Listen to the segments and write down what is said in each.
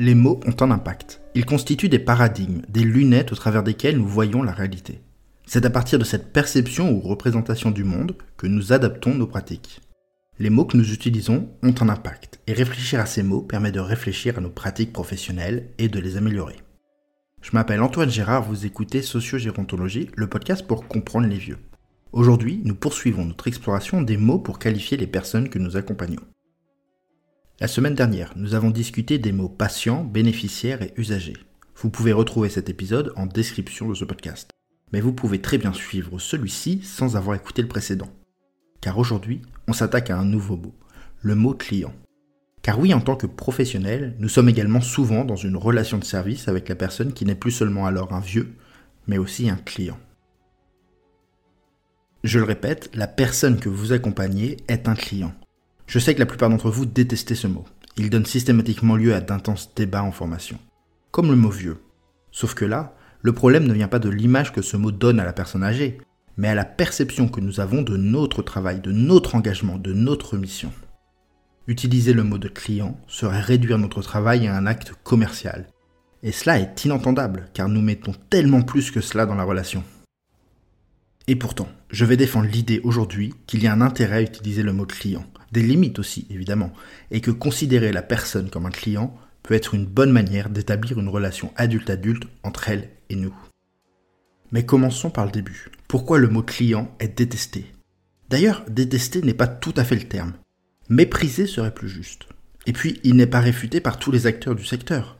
Les mots ont un impact. Ils constituent des paradigmes, des lunettes au travers desquelles nous voyons la réalité. C'est à partir de cette perception ou représentation du monde que nous adaptons nos pratiques. Les mots que nous utilisons ont un impact, et réfléchir à ces mots permet de réfléchir à nos pratiques professionnelles et de les améliorer. Je m'appelle Antoine Gérard, vous écoutez Sociogérontologie, le podcast pour comprendre les vieux. Aujourd'hui, nous poursuivons notre exploration des mots pour qualifier les personnes que nous accompagnons. La semaine dernière, nous avons discuté des mots patient, bénéficiaire et usager. Vous pouvez retrouver cet épisode en description de ce podcast. Mais vous pouvez très bien suivre celui-ci sans avoir écouté le précédent. Car aujourd'hui, on s'attaque à un nouveau mot, le mot client. Car oui, en tant que professionnel, nous sommes également souvent dans une relation de service avec la personne qui n'est plus seulement alors un vieux, mais aussi un client. Je le répète, la personne que vous accompagnez est un client. Je sais que la plupart d'entre vous détestez ce mot. Il donne systématiquement lieu à d'intenses débats en formation. Comme le mot vieux. Sauf que là, le problème ne vient pas de l'image que ce mot donne à la personne âgée, mais à la perception que nous avons de notre travail, de notre engagement, de notre mission. Utiliser le mot de client serait réduire notre travail à un acte commercial. Et cela est inentendable, car nous mettons tellement plus que cela dans la relation. Et pourtant, je vais défendre l'idée aujourd'hui qu'il y a un intérêt à utiliser le mot client, des limites aussi évidemment, et que considérer la personne comme un client peut être une bonne manière d'établir une relation adulte-adulte entre elle et nous. Mais commençons par le début. Pourquoi le mot client est détesté? D'ailleurs, détester n'est pas tout à fait le terme. Mépriser serait plus juste. Et puis, il n'est pas réfuté par tous les acteurs du secteur,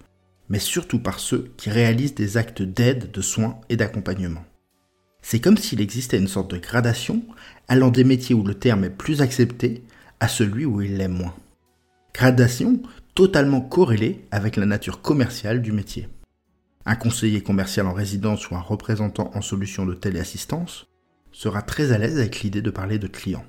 mais surtout par ceux qui réalisent des actes d'aide, de soins et d'accompagnement. C'est comme s'il existait une sorte de gradation allant des métiers où le terme est plus accepté à celui où il l'est moins. Gradation totalement corrélée avec la nature commerciale du métier. Un conseiller commercial en résidence ou un représentant en solution de téléassistance sera très à l'aise avec l'idée de parler de client.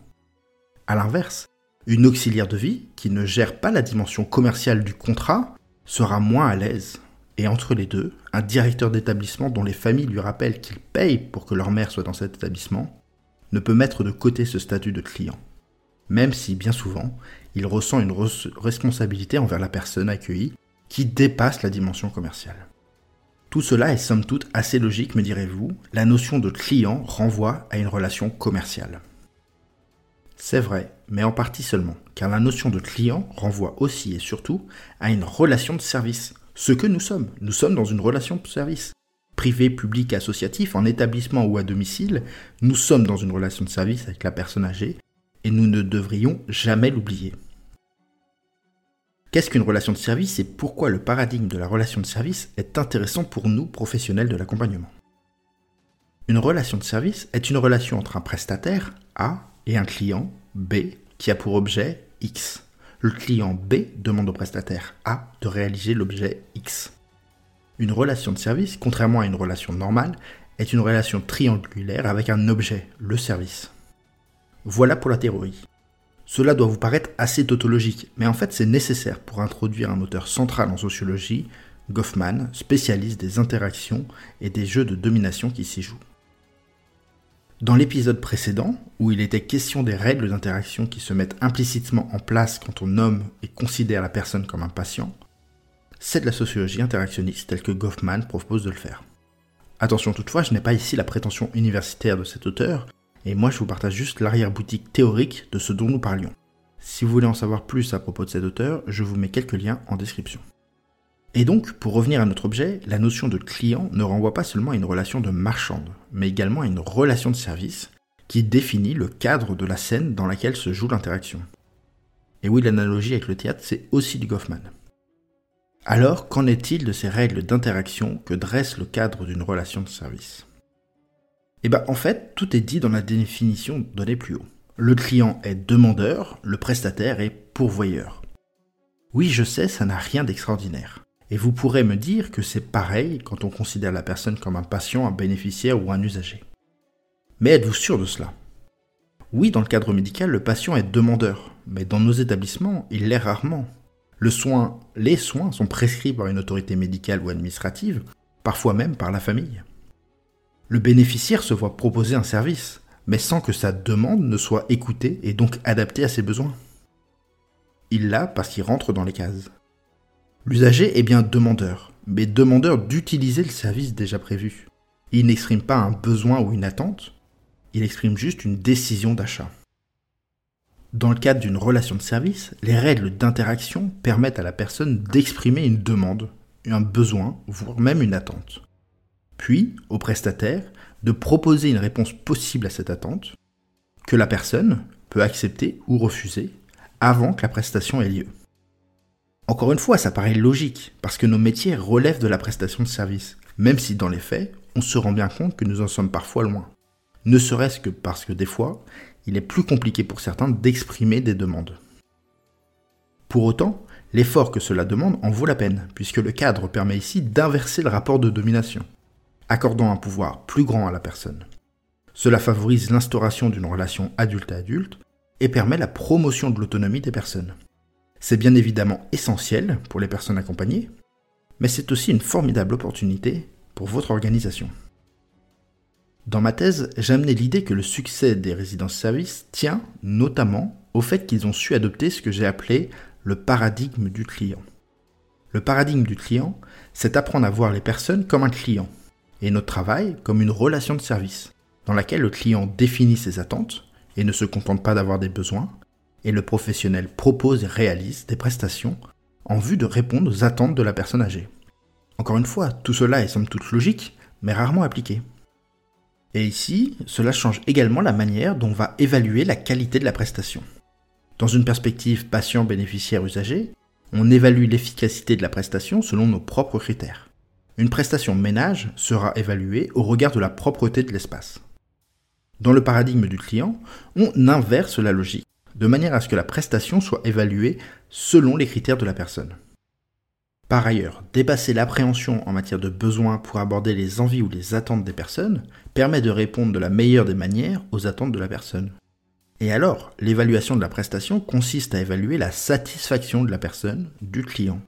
A l'inverse, une auxiliaire de vie qui ne gère pas la dimension commerciale du contrat sera moins à l'aise. Et entre les deux, un directeur d'établissement dont les familles lui rappellent qu'il paye pour que leur mère soit dans cet établissement ne peut mettre de côté ce statut de client même si bien souvent, il ressent une responsabilité envers la personne accueillie qui dépasse la dimension commerciale. Tout cela est somme toute assez logique, me direz-vous, la notion de client renvoie à une relation commerciale. C'est vrai, mais en partie seulement, car la notion de client renvoie aussi et surtout à une relation de service, ce que nous sommes. Nous sommes dans une relation de service. Privé, public, associatif, en établissement ou à domicile, nous sommes dans une relation de service avec la personne âgée et nous ne devrions jamais l'oublier. Qu'est-ce qu'une relation de service et pourquoi le paradigme de la relation de service est intéressant pour nous, professionnels de l'accompagnement? Une relation de service est une relation entre un prestataire, A, et un client, B, qui a pour objet X. Le client B demande au prestataire A de réaliser l'objet X. Une relation de service, contrairement à une relation normale, est une relation triangulaire avec un objet, le service. Voilà pour la théorie. Cela doit vous paraître assez tautologique, mais en fait c'est nécessaire pour introduire un auteur central en sociologie, Goffman, spécialiste des interactions et des jeux de domination qui s'y jouent. Dans l'épisode précédent, où il était question des règles d'interaction qui se mettent implicitement en place quand on nomme et considère la personne comme un patient, c'est de la sociologie interactionniste telle que Goffman propose de le faire. Attention toutefois, je n'ai pas ici la prétention universitaire de cet auteur, et moi je vous partage juste l'arrière-boutique théorique de ce dont nous parlions. Si vous voulez en savoir plus à propos de cet auteur, je vous mets quelques liens en description. Et donc, pour revenir à notre objet, la notion de client ne renvoie pas seulement à une relation de marchande, mais également à une relation de service qui définit le cadre de la scène dans laquelle se joue l'interaction. Et oui, l'analogie avec le théâtre, c'est aussi du Goffman. Alors, qu'en est-il de ces règles d'interaction que dresse le cadre d'une relation de service? Eh bien en fait, tout est dit dans la définition donnée plus haut. Le client est demandeur, le prestataire est pourvoyeur. Oui, je sais, ça n'a rien d'extraordinaire. Et vous pourrez me dire que c'est pareil quand on considère la personne comme un patient, un bénéficiaire ou un usager. Mais êtes-vous sûr de cela? Oui, dans le cadre médical, le patient est demandeur, mais dans nos établissements, il l'est rarement. Le soin, les soins sont prescrits par une autorité médicale ou administrative, parfois même par la famille. Le bénéficiaire se voit proposer un service, mais sans que sa demande ne soit écoutée et donc adaptée à ses besoins. Il l'a parce qu'il rentre dans les cases. L'usager est bien demandeur, mais demandeur d'utiliser le service déjà prévu. Il n'exprime pas un besoin ou une attente, il exprime juste une décision d'achat. Dans le cadre d'une relation de service, les règles d'interaction permettent à la personne d'exprimer une demande, un besoin, voire même une attente. Puis, au prestataire, de proposer une réponse possible à cette attente, que la personne peut accepter ou refuser avant que la prestation ait lieu. Encore une fois, ça paraît logique, parce que nos métiers relèvent de la prestation de service, même si dans les faits, on se rend bien compte que nous en sommes parfois loin. Ne serait-ce que parce que des fois, il est plus compliqué pour certains d'exprimer des demandes. Pour autant, l'effort que cela demande en vaut la peine, puisque le cadre permet ici d'inverser le rapport de domination, accordant un pouvoir plus grand à la personne. Cela favorise l'instauration d'une relation adulte à adulte et permet la promotion de l'autonomie des personnes. C'est bien évidemment essentiel pour les personnes accompagnées, mais c'est aussi une formidable opportunité pour votre organisation. Dans ma thèse, j'ai amené l'idée que le succès des résidences-services tient notamment au fait qu'ils ont su adopter ce que j'ai appelé le paradigme du client. Le paradigme du client, c'est apprendre à voir les personnes comme un client, et notre travail comme une relation de service, dans laquelle le client définit ses attentes et ne se contente pas d'avoir des besoins, et le professionnel propose et réalise des prestations en vue de répondre aux attentes de la personne âgée. Encore une fois, tout cela est somme toute logique, mais rarement appliqué. Et ici, cela change également la manière dont on va évaluer la qualité de la prestation. Dans une perspective patient-bénéficiaire-usager, on évalue l'efficacité de la prestation selon nos propres critères. Une prestation ménage sera évaluée au regard de la propreté de l'espace. Dans le paradigme du client, on inverse la logique, de manière à ce que la prestation soit évaluée selon les critères de la personne. Par ailleurs, dépasser l'appréhension en matière de besoins pour aborder les envies ou les attentes des personnes permet de répondre de la meilleure des manières aux attentes de la personne. Et alors, l'évaluation de la prestation consiste à évaluer la satisfaction de la personne, du client.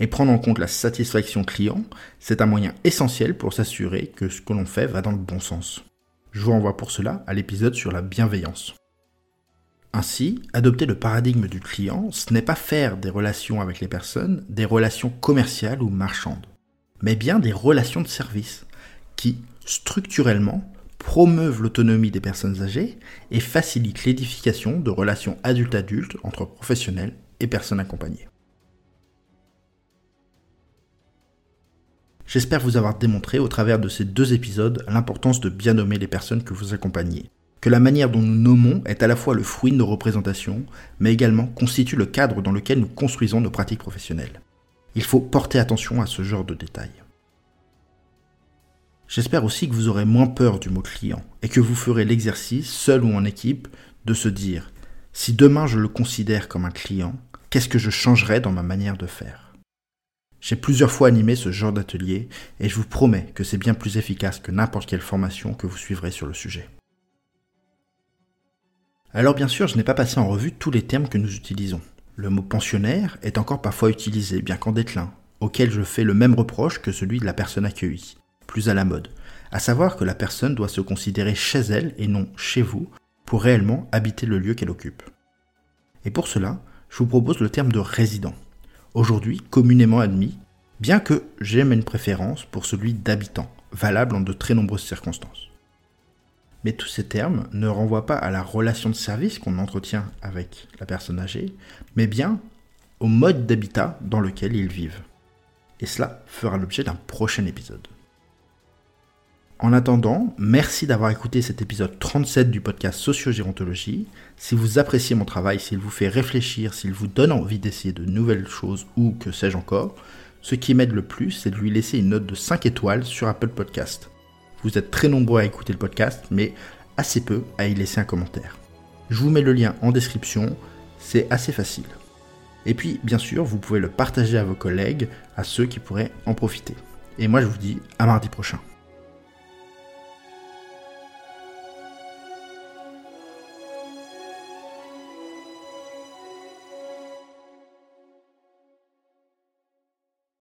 Et prendre en compte la satisfaction client, c'est un moyen essentiel pour s'assurer que ce que l'on fait va dans le bon sens. Je vous renvoie pour cela à l'épisode sur la bienveillance. Ainsi, adopter le paradigme du client, ce n'est pas faire des relations avec les personnes des relations commerciales ou marchandes, mais bien des relations de service qui, structurellement, promeuvent l'autonomie des personnes âgées et facilitent l'édification de relations adulte-adulte entre professionnels et personnes accompagnées. J'espère vous avoir démontré au travers de ces deux épisodes l'importance de bien nommer les personnes que vous accompagnez, que la manière dont nous nommons est à la fois le fruit de nos représentations, mais également constitue le cadre dans lequel nous construisons nos pratiques professionnelles. Il faut porter attention à ce genre de détails. J'espère aussi que vous aurez moins peur du mot client et que vous ferez l'exercice, seul ou en équipe, de se dire si demain je le considère comme un client, qu'est-ce que je changerais dans ma manière de faire? J'ai plusieurs fois animé ce genre d'atelier et je vous promets que c'est bien plus efficace que n'importe quelle formation que vous suivrez sur le sujet. Alors bien sûr, je n'ai pas passé en revue tous les termes que nous utilisons. Le mot pensionnaire est encore parfois utilisé, bien qu'en déclin, auquel je fais le même reproche que celui de la personne accueillie, plus à la mode, à savoir que la personne doit se considérer chez elle et non chez vous pour réellement habiter le lieu qu'elle occupe. Et pour cela, je vous propose le terme de résident, aujourd'hui communément admis, bien que j'aime une préférence pour celui d'habitant, valable en de très nombreuses circonstances. Mais tous ces termes ne renvoient pas à la relation de service qu'on entretient avec la personne âgée, mais bien au mode d'habitat dans lequel ils vivent. Et cela fera l'objet d'un prochain épisode. En attendant, merci d'avoir écouté cet épisode 37 du podcast Sociogérontologie. Si vous appréciez mon travail, s'il vous fait réfléchir, s'il vous donne envie d'essayer de nouvelles choses ou que sais-je encore, ce qui m'aide le plus, c'est de lui laisser une note de 5 étoiles sur Apple Podcast. Vous êtes très nombreux à écouter le podcast, mais assez peu à y laisser un commentaire. Je vous mets le lien en description, c'est assez facile. Et puis, bien sûr, vous pouvez le partager à vos collègues, à ceux qui pourraient en profiter. Et moi, je vous dis à mardi prochain.